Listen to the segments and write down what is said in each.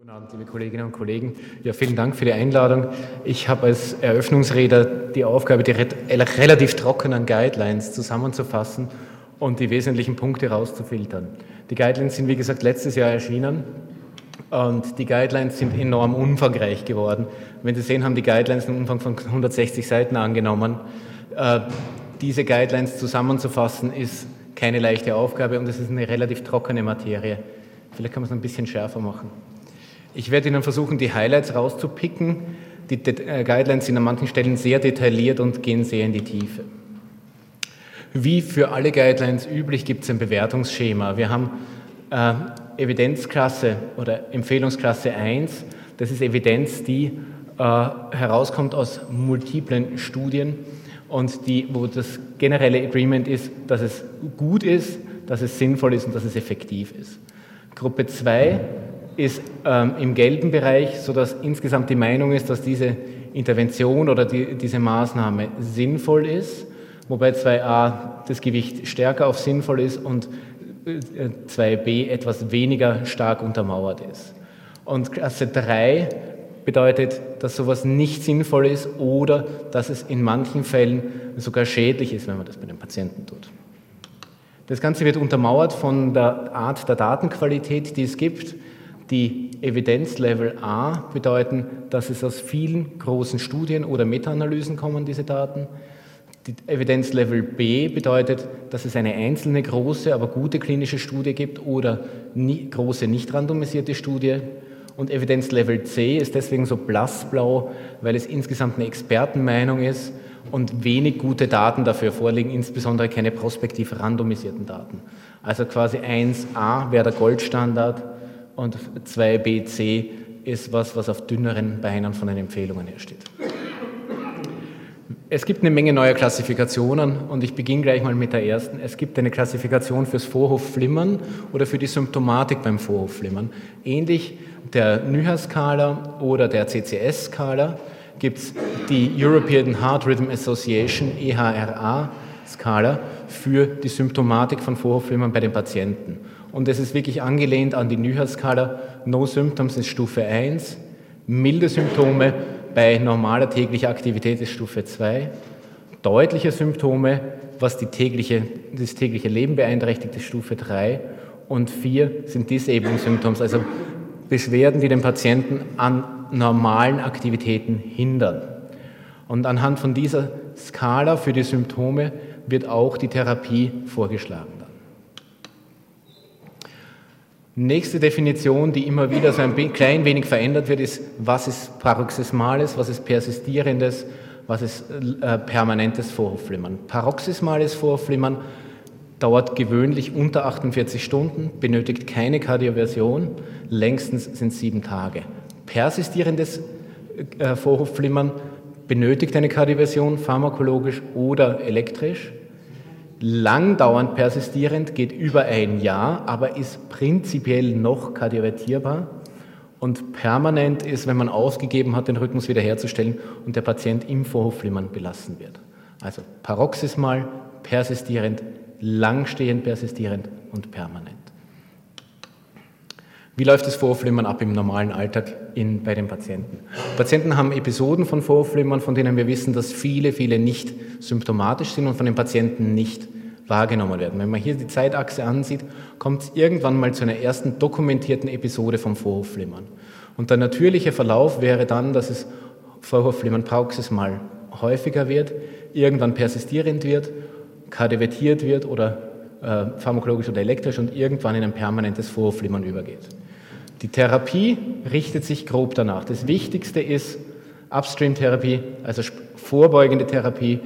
Guten Abend, liebe Kolleginnen und Kollegen. Ja, vielen Dank für die Einladung. Ich habe als Eröffnungsredner die Aufgabe, die relativ trockenen Guidelines zusammenzufassen und die wesentlichen Punkte rauszufiltern. Die Guidelines sind, wie gesagt, letztes Jahr erschienen und die Guidelines sind enorm umfangreich geworden. Wenn Sie sehen, haben die Guidelines einen Umfang von 160 Seiten angenommen. Äh, diese Guidelines zusammenzufassen ist keine leichte Aufgabe und es ist eine relativ trockene Materie. Vielleicht kann man es ein bisschen schärfer machen. Ich werde Ihnen versuchen, die Highlights rauszupicken. Die äh, Guidelines sind an manchen Stellen sehr detailliert und gehen sehr in die Tiefe. Wie für alle Guidelines üblich gibt es ein Bewertungsschema. Wir haben äh, Evidenzklasse oder Empfehlungsklasse 1. Das ist Evidenz, die äh, herauskommt aus multiplen Studien und die, wo das generelle Agreement ist, dass es gut ist, dass es sinnvoll ist und dass es effektiv ist. Gruppe 2 ist ähm, im gelben Bereich, sodass insgesamt die Meinung ist, dass diese Intervention oder die, diese Maßnahme sinnvoll ist, wobei 2a das Gewicht stärker auf sinnvoll ist und 2b äh, etwas weniger stark untermauert ist. Und Klasse 3 bedeutet, dass sowas nicht sinnvoll ist oder dass es in manchen Fällen sogar schädlich ist, wenn man das bei den Patienten tut. Das Ganze wird untermauert von der Art der Datenqualität, die es gibt. Die Evidenzlevel A bedeuten, dass es aus vielen großen Studien oder Meta-Analysen kommen, diese Daten. Die Evidenzlevel B bedeutet, dass es eine einzelne große, aber gute klinische Studie gibt oder nie, große nicht randomisierte Studie. Und Evidenzlevel C ist deswegen so blassblau, weil es insgesamt eine Expertenmeinung ist und wenig gute Daten dafür vorliegen, insbesondere keine prospektiv randomisierten Daten. Also quasi 1a wäre der Goldstandard, und 2bc ist was, was auf dünneren Beinen von den Empfehlungen her steht. Es gibt eine Menge neuer Klassifikationen und ich beginne gleich mal mit der ersten. Es gibt eine Klassifikation fürs Vorhofflimmern oder für die Symptomatik beim Vorhofflimmern. Ähnlich der NYHA-Skala oder der CCS-Skala gibt es die European Heart Rhythm Association, EHRA-Skala, für die Symptomatik von Vorhofflimmern bei den Patienten. Und es ist wirklich angelehnt an die NYHA-Skala. No Symptoms ist Stufe 1, milde Symptome bei normaler täglicher Aktivität ist Stufe 2, deutliche Symptome, was tägliche, das tägliche Leben beeinträchtigt, ist Stufe 3 und 4 sind Disabling Symptoms, also Beschwerden, die den Patienten an normalen Aktivitäten hindern. Und anhand von dieser Skala für die Symptome wird auch die Therapie vorgeschlagen. Nächste Definition, die immer wieder so ein klein wenig verändert wird, ist, was ist Paroxysmales, was ist Persistierendes, was ist äh, permanentes Vorhofflimmern. Paroxysmales Vorhofflimmern dauert gewöhnlich unter 48 Stunden, benötigt keine Kardioversion, längstens sind sieben Tage. Persistierendes äh, Vorhofflimmern benötigt eine Kardioversion, pharmakologisch oder elektrisch langdauernd persistierend, geht über ein Jahr, aber ist prinzipiell noch kardiovertierbar und permanent ist, wenn man ausgegeben hat, den Rhythmus wiederherzustellen und der Patient im Vorhofflimmern belassen wird. Also paroxysmal, persistierend, langstehend persistierend und permanent. Wie läuft das Vorhofflimmern ab im normalen Alltag in, bei den Patienten? Patienten haben Episoden von Vorhofflimmern, von denen wir wissen, dass viele, viele nicht symptomatisch sind und von den Patienten nicht wahrgenommen werden. Wenn man hier die Zeitachse ansieht, kommt es irgendwann mal zu einer ersten dokumentierten Episode vom Vorhofflimmern. Und der natürliche Verlauf wäre dann, dass es Vorhofflimmern paroxysmal häufiger wird, irgendwann persistierend wird, kardiovertiert wird oder äh, pharmakologisch oder elektrisch und irgendwann in ein permanentes Vorhofflimmern übergeht. Die Therapie richtet sich grob danach. Das Wichtigste ist Upstream-Therapie, also vorbeugende Therapie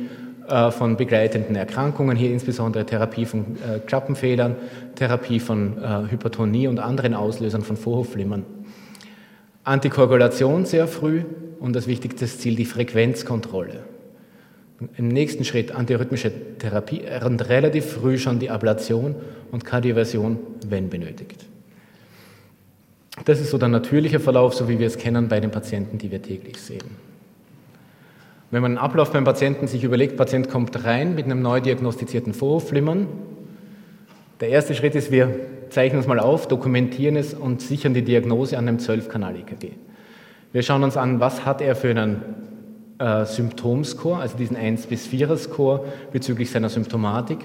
äh, von begleitenden Erkrankungen, hier insbesondere Therapie von äh, Klappenfedern, Therapie von äh, Hypertonie und anderen Auslösern von Vorhofflimmern. Antikoagulation sehr früh und das wichtigste Ziel die Frequenzkontrolle. Im nächsten Schritt antirhythmische Therapie und relativ früh schon die Ablation und Kardioversion, wenn benötigt. Das ist so der natürliche Verlauf, so wie wir es kennen bei den Patienten, die wir täglich sehen. Wenn man einen Ablauf beim Patienten sich überlegt, Patient kommt rein mit einem neu diagnostizierten Vorhofflimmern, Der erste Schritt ist, wir zeichnen es mal auf, dokumentieren es und sichern die Diagnose an einem 12-Kanal-EKG. Wir schauen uns an, was hat er für einen äh, Symptomscore, also diesen 1 bis 4er Score bezüglich seiner Symptomatik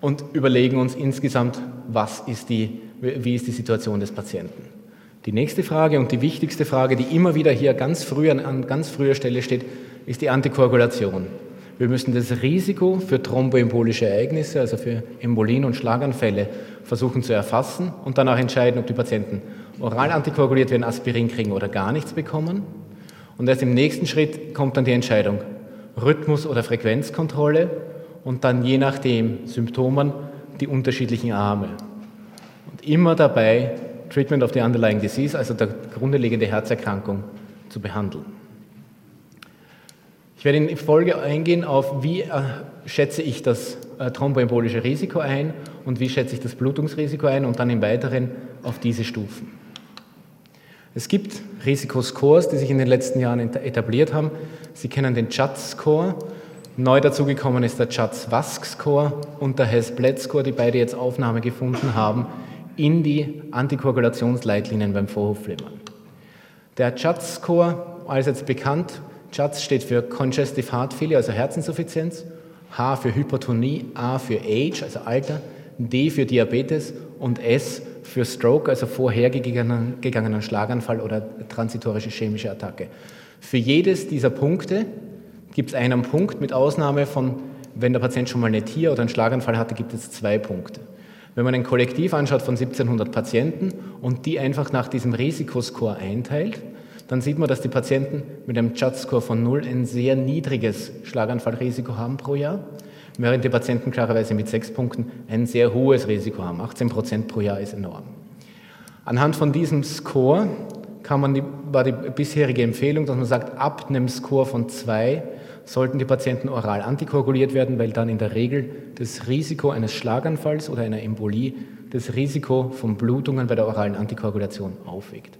und überlegen uns insgesamt, was ist die, wie ist die Situation des Patienten. Die nächste Frage und die wichtigste Frage, die immer wieder hier ganz früh an, an ganz früher Stelle steht, ist die Antikoagulation. Wir müssen das Risiko für thromboembolische Ereignisse, also für Embolien und Schlaganfälle, versuchen zu erfassen und danach entscheiden, ob die Patienten oral antikoaguliert werden, Aspirin kriegen oder gar nichts bekommen. Und erst im nächsten Schritt kommt dann die Entscheidung, Rhythmus- oder Frequenzkontrolle und dann je nach den Symptomen die unterschiedlichen Arme. Und immer dabei Treatment of the Underlying Disease, also der grunde liegende Herzerkrankung, zu behandeln. Ich werde in Folge eingehen auf, wie äh, schätze ich das äh, thromboembolische Risiko ein und wie schätze ich das Blutungsrisiko ein und dann im Weiteren auf diese Stufen. Es gibt Risikoscores, die sich in den letzten Jahren etabliert haben. Sie kennen den CHATS-Score. Neu dazugekommen ist der CHATS-WASC-Score und der Hess-Bled-Score, die beide jetzt Aufnahme gefunden haben in die Antikoagulationsleitlinien beim Vorhofflimmern. Der CHATS-Score, allseits bekannt, CHATS steht für Congestive Heart Failure, also Herzinsuffizienz, H für Hypertonie, A für Age, also Alter, D für Diabetes und S für Stroke, also vorhergegangenen Schlaganfall oder transitorische chemische Attacke. Für jedes dieser Punkte gibt es einen Punkt, mit Ausnahme von, wenn der Patient schon mal eine TIA oder einen Schlaganfall hatte, gibt es zwei Punkte. Wenn man ein Kollektiv anschaut von 1700 Patienten und die einfach nach diesem Risikoscore einteilt, dann sieht man, dass die Patienten mit einem CHAT-Score von 0 ein sehr niedriges Schlaganfallrisiko haben pro Jahr, während die Patienten klarerweise mit sechs Punkten ein sehr hohes Risiko haben. 18 Prozent pro Jahr ist enorm. Anhand von diesem Score kann man die, war die bisherige Empfehlung, dass man sagt, ab einem Score von 2 sollten die Patienten oral antikoaguliert werden, weil dann in der Regel das Risiko eines Schlaganfalls oder einer Embolie das Risiko von Blutungen bei der oralen Antikoagulation aufwiegt.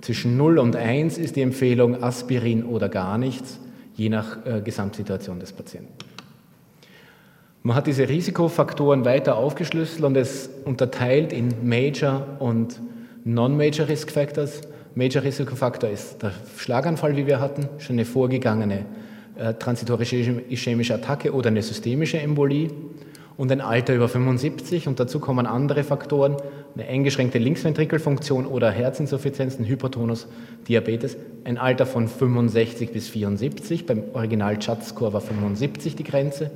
Zwischen 0 und 1 ist die Empfehlung Aspirin oder gar nichts, je nach äh, Gesamtsituation des Patienten. Man hat diese Risikofaktoren weiter aufgeschlüsselt und es unterteilt in Major und Non-Major Risk Factors. Major Risikofaktor ist der Schlaganfall, wie wir hatten, schon eine vorgegangene transitorische ischämische Attacke oder eine systemische Embolie und ein Alter über 75 und dazu kommen andere Faktoren, eine eingeschränkte Linksventrikelfunktion oder Herzinsuffizienz, ein Hypertonus, Diabetes, ein Alter von 65 bis 74, beim Original Chat-Score war 75 die Grenze,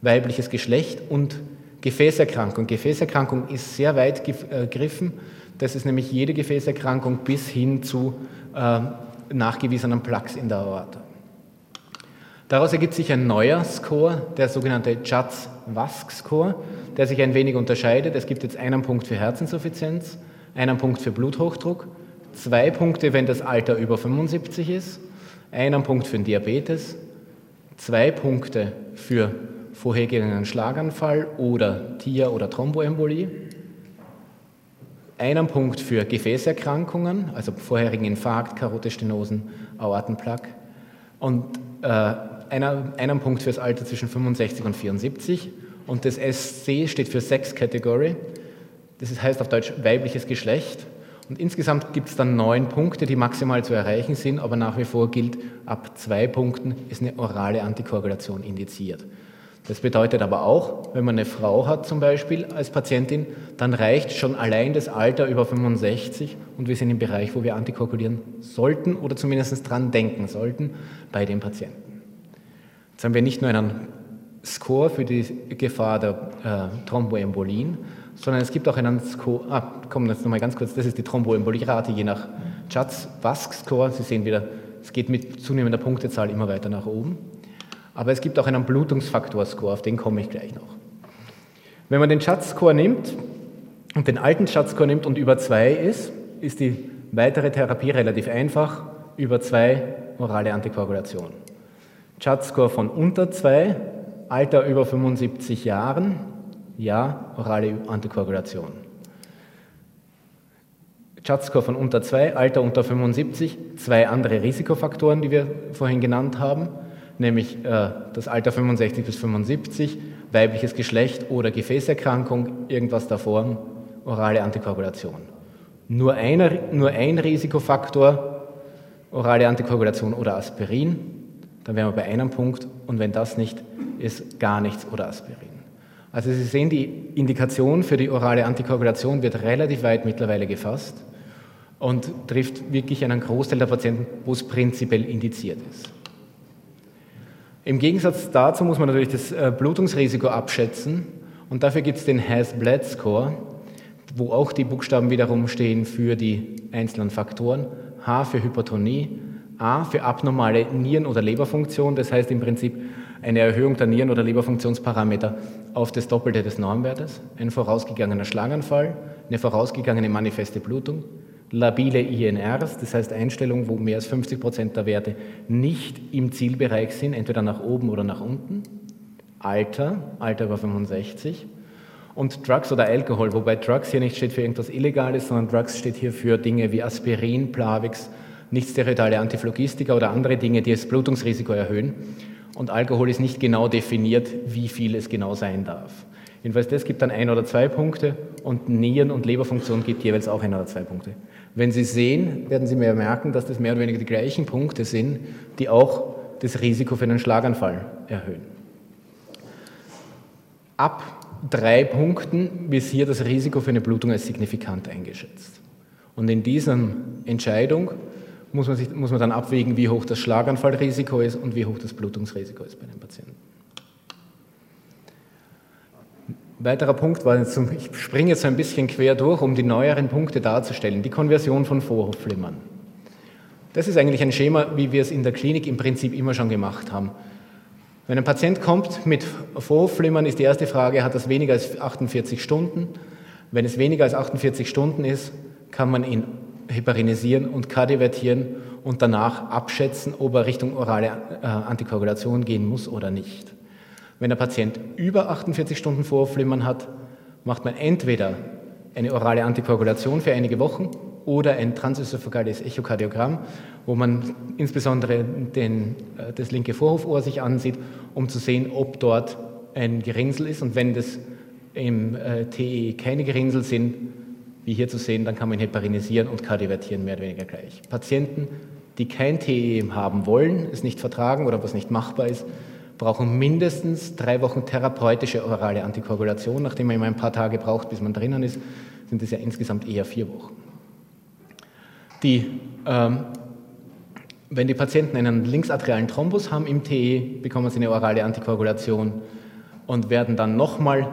weibliches Geschlecht und Gefäßerkrankung. Gefäßerkrankung ist sehr weit äh, gegriffen, das ist nämlich jede Gefäßerkrankung bis hin zu äh, nachgewiesenen Plaques in der Aorta. Daraus ergibt sich ein neuer Score, der sogenannte Judds-Wask-Score, der sich ein wenig unterscheidet. Es gibt jetzt einen Punkt für Herzinsuffizienz, einen Punkt für Bluthochdruck, zwei Punkte, wenn das Alter über 75 ist, einen Punkt für Diabetes, zwei Punkte für vorhergegangenen Schlaganfall oder TIA oder Thromboembolie, einen Punkt für Gefäßerkrankungen, also vorherigen Infarkt, Karotestenosen, Aortenplaque und äh, einer, einen Punkt fürs Alter zwischen 65 und 74 und das SC steht für Sex Category. Das heißt auf Deutsch weibliches Geschlecht. Und insgesamt gibt es dann neun Punkte, die maximal zu erreichen sind, aber nach wie vor gilt, ab zwei Punkten ist eine orale Antikoagulation indiziert. Das bedeutet aber auch, wenn man eine Frau hat zum Beispiel als Patientin, dann reicht schon allein das Alter über 65 und wir sind im Bereich, wo wir antikoagulieren sollten oder zumindest dran denken sollten bei den Patienten. Jetzt haben wir nicht nur einen Score für die Gefahr der äh, Thromboembolien, sondern es gibt auch einen Score, ah, komm, jetzt nochmal ganz kurz, das ist die Thromboembolieraate je nach Judds-Wask-Score. Sie sehen wieder, es geht mit zunehmender Punktezahl immer weiter nach oben. Aber es gibt auch einen Blutungsfaktor-Score, auf den komme ich gleich noch. Wenn man den Judds-Score nimmt und den alten Judds-Score nimmt und über zwei ist, ist die weitere Therapie relativ einfach, über zwei orale Antikoagulation. CHAT-Score von unter 2, Alter über 75 Jahren, ja, orale Antikoagulation. CHAT-Score von unter 2, Alter unter 75, zwei andere Risikofaktoren, die wir vorhin genannt haben, nämlich äh, das Alter 65 bis 75, weibliches Geschlecht oder Gefäßerkrankung, irgendwas davor, orale Antikoagulation. Nur, einer, nur ein Risikofaktor, orale Antikoagulation oder Aspirin, dann wären wir bei einem Punkt und wenn das nicht ist, gar nichts oder Aspirin. Also Sie sehen, die Indikation für die orale Antikoagulation wird relativ weit mittlerweile gefasst und trifft wirklich einen Großteil der Patienten, wo es prinzipiell indiziert ist. Im Gegensatz dazu muss man natürlich das äh, Blutungsrisiko abschätzen und dafür gibt es den Has-Bled-Score, wo auch die Buchstaben wiederum stehen für die einzelnen Faktoren. H für Hypertonie, A für abnormale Nieren- oder Leberfunktion, das heißt im Prinzip eine Erhöhung der Nieren- oder Leberfunktionsparameter auf das Doppelte des Normwertes, ein vorausgegangener Schlaganfall, eine vorausgegangene manifeste Blutung, labile INRs, das heißt Einstellungen, wo mehr als 50 Prozent der Werte nicht im Zielbereich sind, entweder nach oben oder nach unten, Alter, Alter über 65 und Drugs oder Alkohol, wobei Drugs hier nicht steht für irgendwas Illegales, sondern Drugs steht hier für Dinge wie Aspirin, Plavix, nichtsteroidale Antiphlogistika oder andere Dinge, die das Blutungsrisiko erhöhen. Und Alkohol ist nicht genau definiert, wie viel es genau sein darf. Jedenfalls das gibt dann ein oder zwei Punkte und Nieren- und Leberfunktion gibt jeweils auch ein oder zwei Punkte. Wenn Sie sehen, werden Sie mehr merken, dass das mehr oder weniger die gleichen Punkte sind, die auch das Risiko für einen Schlaganfall erhöhen. Ab drei Punkten wird hier das Risiko für eine Blutung als signifikant eingeschätzt. Und in dieser Entscheidung muss man, sich, muss man dann abwägen, wie hoch das Schlaganfallrisiko ist und wie hoch das Blutungsrisiko ist bei den Patienten. weiterer Punkt war, jetzt, ich springe jetzt ein bisschen quer durch, um die neueren Punkte darzustellen, die Konversion von Vorhofflimmern. Das ist eigentlich ein Schema, wie wir es in der Klinik im Prinzip immer schon gemacht haben. Wenn ein Patient kommt mit Vorhofflimmern, ist die erste Frage, hat das weniger als 48 Stunden? Wenn es weniger als 48 Stunden ist, kann man ihn heparinisieren und kardiovertieren und danach abschätzen, ob er Richtung orale äh, Antikoagulation gehen muss oder nicht. Wenn der Patient über 48 Stunden Vorflimmern hat, macht man entweder eine orale Antikoagulation für einige Wochen oder ein transösophagales Echokardiogramm, wo man insbesondere den, äh, das linke Vorhofohr sich ansieht, um zu sehen, ob dort ein Gerinnsel ist. Und wenn das im äh, TE keine Gerinnsel sind, wie hier zu sehen, dann kann man heparinisieren und kardiovertieren mehr oder weniger gleich. Patienten, die kein TE haben wollen, es nicht vertragen oder was nicht machbar ist, brauchen mindestens drei Wochen therapeutische orale Antikoagulation. Nachdem man immer ein paar Tage braucht, bis man drinnen ist, sind es ja insgesamt eher vier Wochen. Die, ähm, wenn die Patienten einen linksarterialen Thrombus haben im TE, bekommen sie eine orale Antikoagulation und werden dann nochmal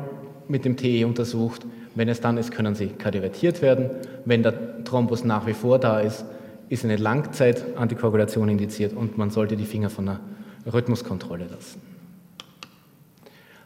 mit dem TE untersucht. Wenn es dann ist, können sie kardiovertiert werden. Wenn der Thrombus nach wie vor da ist, ist eine Langzeit-Antikoagulation indiziert und man sollte die Finger von einer Rhythmuskontrolle lassen.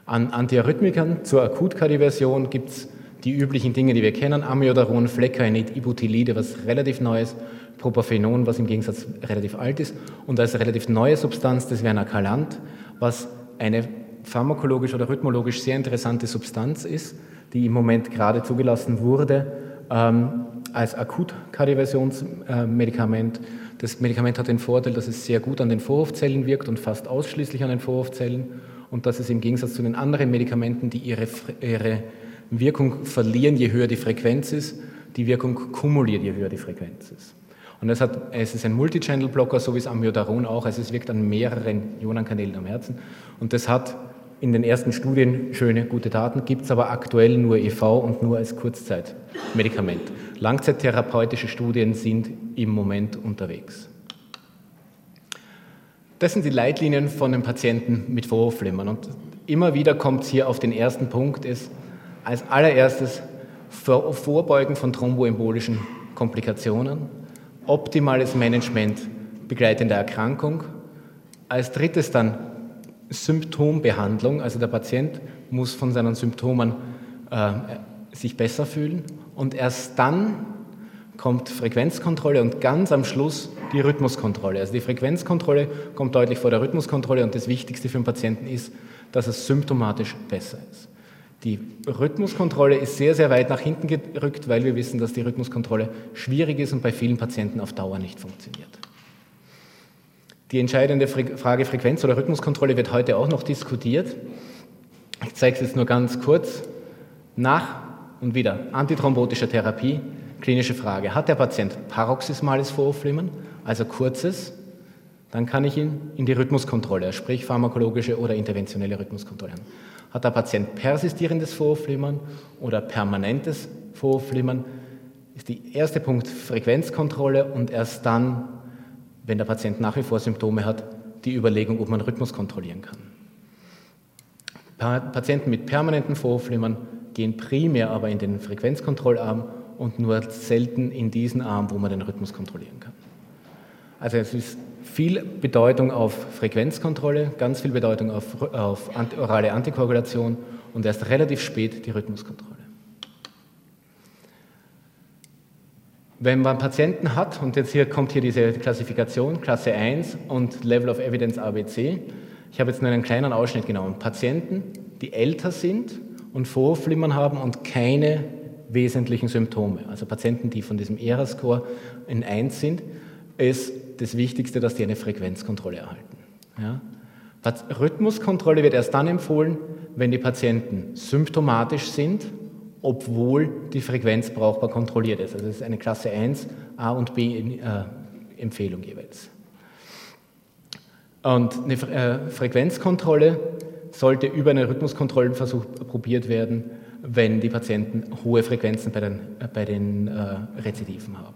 An Antiarrhythmikern zur Akutkardioversion gibt es die üblichen Dinge, die wir kennen, Amiodaron, Fleckainid, Ibutilide, was relativ neu ist, Propafenon, was im Gegensatz relativ alt ist, und als relativ neue Substanz das Vernakalant, was eine pharmakologisch oder rhythmologisch sehr interessante Substanz ist, die im Moment gerade zugelassen wurde ähm, als Akutkardioversionsmedikament. Äh, das Medikament hat den Vorteil, dass es sehr gut an den Vorhofzellen wirkt und fast ausschließlich an den Vorhofzellen und dass es im Gegensatz zu den anderen Medikamenten, die ihre, ihre Wirkung verlieren, je höher die Frequenz ist, die Wirkung kumuliert, je höher die Frequenz ist. Und es, hat, es ist ein Multichannel-Blocker, so wie es Amiodaron auch, also es wirkt an mehreren Ionenkanälen am Herzen. Und das hat in den ersten Studien schöne, gute Daten, gibt es aber aktuell nur EV und nur als Kurzzeitmedikament. Langzeittherapeutische Studien sind im Moment unterwegs. Das sind die Leitlinien von den Patienten mit Vorhofflimmern. Und immer wieder kommt es hier auf den ersten Punkt, ist als allererstes Vorbeugen von thromboembolischen Komplikationen, optimales Management begleitender Erkrankung, als drittes dann Symptombehandlung, also der Patient muss von seinen Symptomen äh, sich besser fühlen und erst dann kommt Frequenzkontrolle und ganz am Schluss die Rhythmuskontrolle. Also die Frequenzkontrolle kommt deutlich vor der Rhythmuskontrolle und das Wichtigste für den Patienten ist, dass es symptomatisch besser ist. Die Rhythmuskontrolle ist sehr, sehr weit nach hinten gerückt, weil wir wissen, dass die Rhythmuskontrolle schwierig ist und bei vielen Patienten auf Dauer nicht funktioniert. Die entscheidende Frage Frequenz- oder Rhythmuskontrolle wird heute auch noch diskutiert. Ich zeige es jetzt nur ganz kurz. Nach und wieder antithrombotischer Therapie, klinische Frage. Hat der Patient paroxysmales Vorhofflimmern, also kurzes? Dann kann ich ihn in die Rhythmuskontrolle, sprich pharmakologische oder interventionelle Rhythmuskontrolle. Hat der Patient persistierendes Vorhofflimmern oder permanentes Vorhofflimmern, ist der erste Punkt Frequenzkontrolle und erst dann, wenn der Patient nach wie vor Symptome hat, die Überlegung, ob man Rhythmus kontrollieren kann. Patienten mit permanentem Vorhofflimmern gehen primär aber in den Frequenzkontrollarm und nur selten in diesen Arm, wo man den Rhythmus kontrollieren kann. Also es ist viel Bedeutung auf Frequenzkontrolle, ganz viel Bedeutung auf, auf orale Antikoagulation und erst relativ spät die Rhythmuskontrolle. Wenn man Patienten hat, und jetzt hier kommt hier diese Klassifikation, Klasse 1 und Level of Evidence ABC, ich habe jetzt nur einen kleinen Ausschnitt genommen, Patienten, die älter sind und Vorflimmern haben und keine wesentlichen Symptome, also Patienten, die von diesem ERA-Score in 1 sind, ist das Wichtigste, dass die eine Frequenzkontrolle erhalten. Ja? Rhythmuskontrolle wird erst dann empfohlen, wenn die Patienten symptomatisch sind obwohl die Frequenz brauchbar kontrolliert ist. Also es ist eine Klasse 1 A und B äh, Empfehlung jeweils. Und eine äh, Frequenzkontrolle sollte über einen Rhythmuskontrollenversuch probiert werden, wenn die Patienten hohe Frequenzen bei den, äh, bei den Rezidiven haben.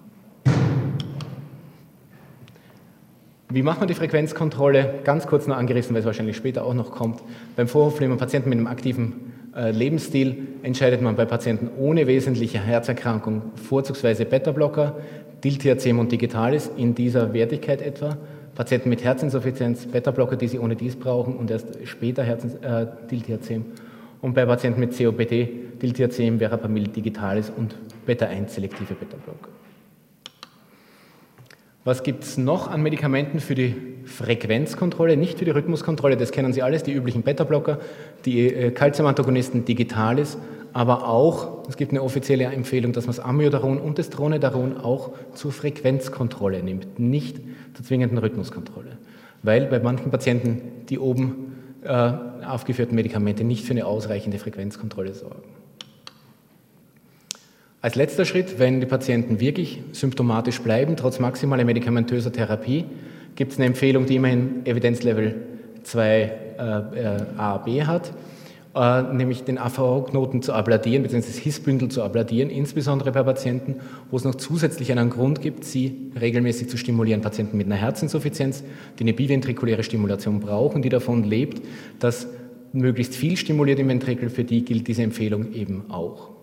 Wie macht man die Frequenzkontrolle? Ganz kurz nur angerissen, weil es wahrscheinlich später auch noch kommt. Beim Vorhofflimmern Patienten mit einem aktiven Lebensstil entscheidet man bei Patienten ohne wesentliche Herzerkrankung vorzugsweise Beta-Blocker, Diltiazem und Digitalis in dieser Wertigkeit etwa. Patienten mit Herzinsuffizienz, Beta-Blocker, die sie ohne dies brauchen und erst später Herzens, äh, Diltiazem. Und bei Patienten mit COPD, Diltiazem, Verapamil Digitalis und Beta-1-selektive Beta-Blocker. Was gibt es noch an Medikamenten für die Frequenzkontrolle, nicht für die Rhythmuskontrolle? Das kennen Sie alles, die üblichen Beta-Blocker, die äh, Calciumantagonisten Digitalis, aber auch, es gibt eine offizielle Empfehlung, dass man das Amiodaron und das Dronedaron auch zur Frequenzkontrolle nimmt, nicht zur zwingenden Rhythmuskontrolle. Weil bei manchen Patienten die oben äh, aufgeführten Medikamente nicht für eine ausreichende Frequenzkontrolle sorgen. Als letzter Schritt, wenn die Patienten wirklich symptomatisch bleiben, trotz maximaler medikamentöser Therapie, gibt es eine Empfehlung, die immerhin Evidenzlevel 2 äh, äh, A, B hat, äh, nämlich den AVO-Knoten zu abladieren, bzw. das Hissbündel zu abladieren, insbesondere bei Patienten, wo es noch zusätzlich einen Grund gibt, sie regelmäßig zu stimulieren. Patienten mit einer Herzinsuffizienz, die eine biventrikuläre Stimulation brauchen, die davon lebt, dass möglichst viel stimuliert im Ventrikel, für die gilt diese Empfehlung eben auch.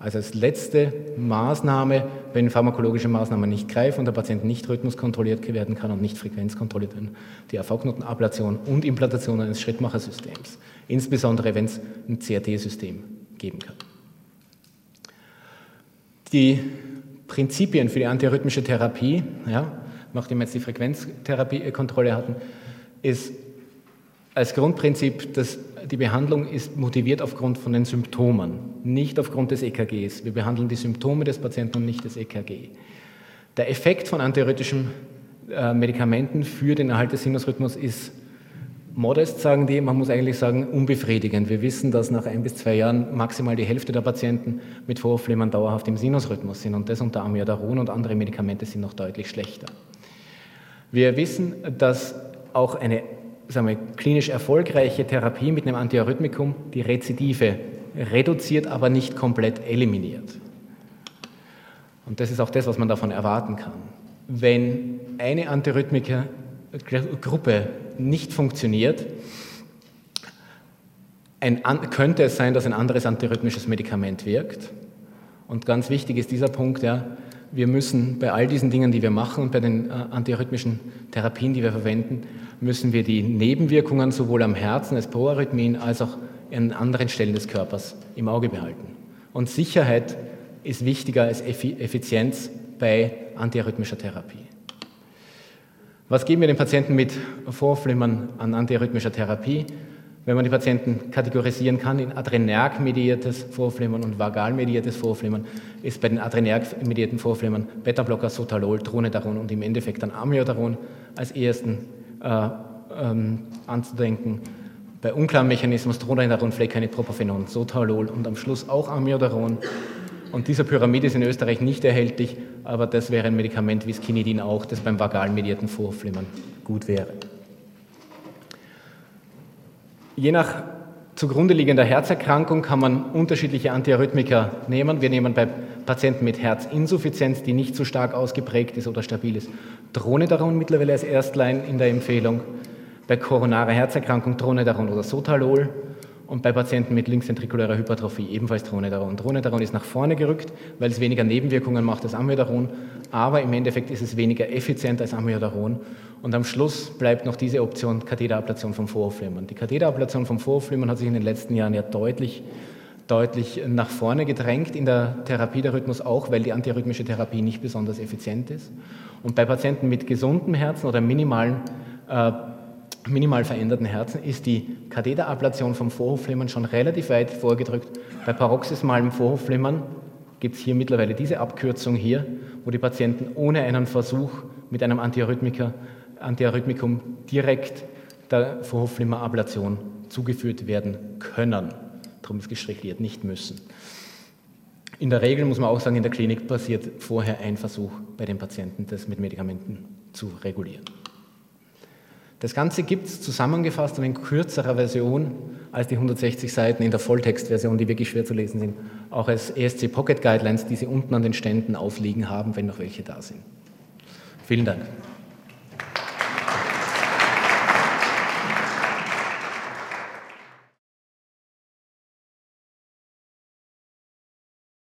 Also als letzte Maßnahme, wenn pharmakologische Maßnahmen nicht greifen und der Patient nicht rhythmuskontrolliert werden kann und nicht frequenzkontrolliert werden, die AV-Knotenablation und Implantation eines Schrittmachersystems, insbesondere wenn es ein CRT-System geben kann. Die Prinzipien für die antirhythmische Therapie, ja, nachdem wir jetzt die Frequenztherapiekontrolle hatten, ist als Grundprinzip, dass die Behandlung ist motiviert aufgrund von den Symptomen, nicht aufgrund des EKGs. Wir behandeln die Symptome des Patienten und nicht das EKG. Der Effekt von antiarrhythmischen äh, Medikamenten für den Erhalt des Sinusrhythmus ist modest, sagen die. Man muss eigentlich sagen, unbefriedigend. Wir wissen, dass nach ein bis zwei Jahren maximal die Hälfte der Patienten mit Vorhofflimmern dauerhaft im Sinusrhythmus sind und das unter Amiodaron und andere Medikamente sind noch deutlich schlechter. Wir wissen, dass auch eine sagen wir, klinisch erfolgreiche Therapie mit einem Antiarrhythmikum die Rezidive reduziert, aber nicht komplett eliminiert. Und das ist auch das, was man davon erwarten kann. Wenn eine Antirhythmiker-Gruppe nicht funktioniert, ein, könnte es sein, dass ein anderes antirhythmisches Medikament wirkt. Und ganz wichtig ist dieser Punkt, ja, wir müssen bei all diesen Dingen, die wir machen und bei den äh, antiarrhythmischen Therapien, die wir verwenden, müssen wir die Nebenwirkungen sowohl am Herzen als Proarrhythmien als auch an anderen Stellen des Körpers im Auge behalten. Und Sicherheit ist wichtiger als Effizienz bei antiarrhythmischer Therapie. Was geben wir den Patienten mit Vorflimmern an antiarrhythmischer Therapie? wenn man die Patienten kategorisieren kann in adrenerg-mediertes Vorflimmern und vagal-mediertes Vorflimmern, ist bei den adrenerg-medierten Vorflimmern Beta-Blocker, Sotalol, Dronedaron und im Endeffekt dann Amiodaron als ersten äh, ähm, anzudenken. Bei unklaren Mechanismus Dronedaron, Flecainid, Propafenon, Sotalol und am Schluss auch Amiodaron. Und dieser Pyramid ist in Österreich nicht erhältlich, aber das wäre ein Medikament wie Skinidin auch, das beim vagalmediierten Vorhofflimmern gut wäre. Je nach zugrunde liegender Herzerkrankung kann man unterschiedliche Antiarrhythmika nehmen. Wir nehmen bei Patienten mit Herzinsuffizienz, die nicht so stark ausgeprägt ist oder stabil ist, Dronedaron mittlerweile als Erstlein in der Empfehlung. Bei koronarer Herzerkrankung Dronedaron oder Sotalol und bei Patienten mit linksventrikulärer Hypertrophie ebenfalls Dronedaron. Dronedaron ist nach vorne gerückt, weil es weniger Nebenwirkungen macht als Amiodaron, aber im Endeffekt ist es weniger effizient als Amiodaron. Und am Schluss bleibt noch diese Option Katheterablation vom Vorhofflimmern. Die Katheterablation vom Vorhofflimmern hat sich in den letzten Jahren ja deutlich, deutlich nach vorne gedrängt in der Therapie der Rhythmus auch, weil die antirhythmische Therapie nicht besonders effizient ist. Und bei Patienten mit gesundem Herzen oder minimalen äh, minimal veränderten Herzen ist die Katheterablation vom Vorhofflimmern schon relativ weit vorgedrückt. Bei paroxysmalem Vorhofflimmern gibt es hier mittlerweile diese Abkürzung hier, wo die Patienten ohne einen Versuch mit einem Antiarrhythmikum direkt der Vorhofflimmerablation zugeführt werden können. Darum ist gestrichliert, nicht müssen. In der Regel muss man auch sagen, in der Klinik passiert vorher ein Versuch bei den Patienten, das mit Medikamenten zu regulieren. Das Ganze gibt es zusammengefasst und in kürzerer Version als die 160 Seiten in der Volltextversion, die wirklich schwer zu lesen sind, auch als ESC Pocket Guidelines, die Sie unten an den Ständen aufliegen haben, wenn noch welche da sind. Vielen Dank.